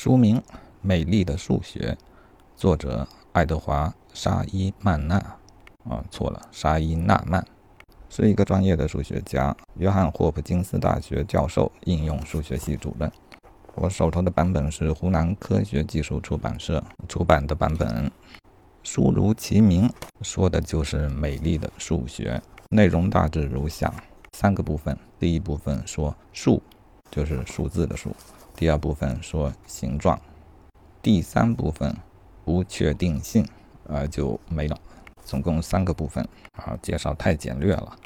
书名《美丽的数学》，作者爱德华·沙伊曼纳。啊，错了，沙伊纳曼是一个专业的数学家，约翰霍普金斯大学教授，应用数学系主任。我手头的版本是湖南科学技术出版社出版的版本。书如其名，说的就是美丽的数学。内容大致如下：三个部分。第一部分说数，就是数字的数；第二部分说形状；第三部分不确定性，呃，就没了。总共三个部分，啊，介绍太简略了。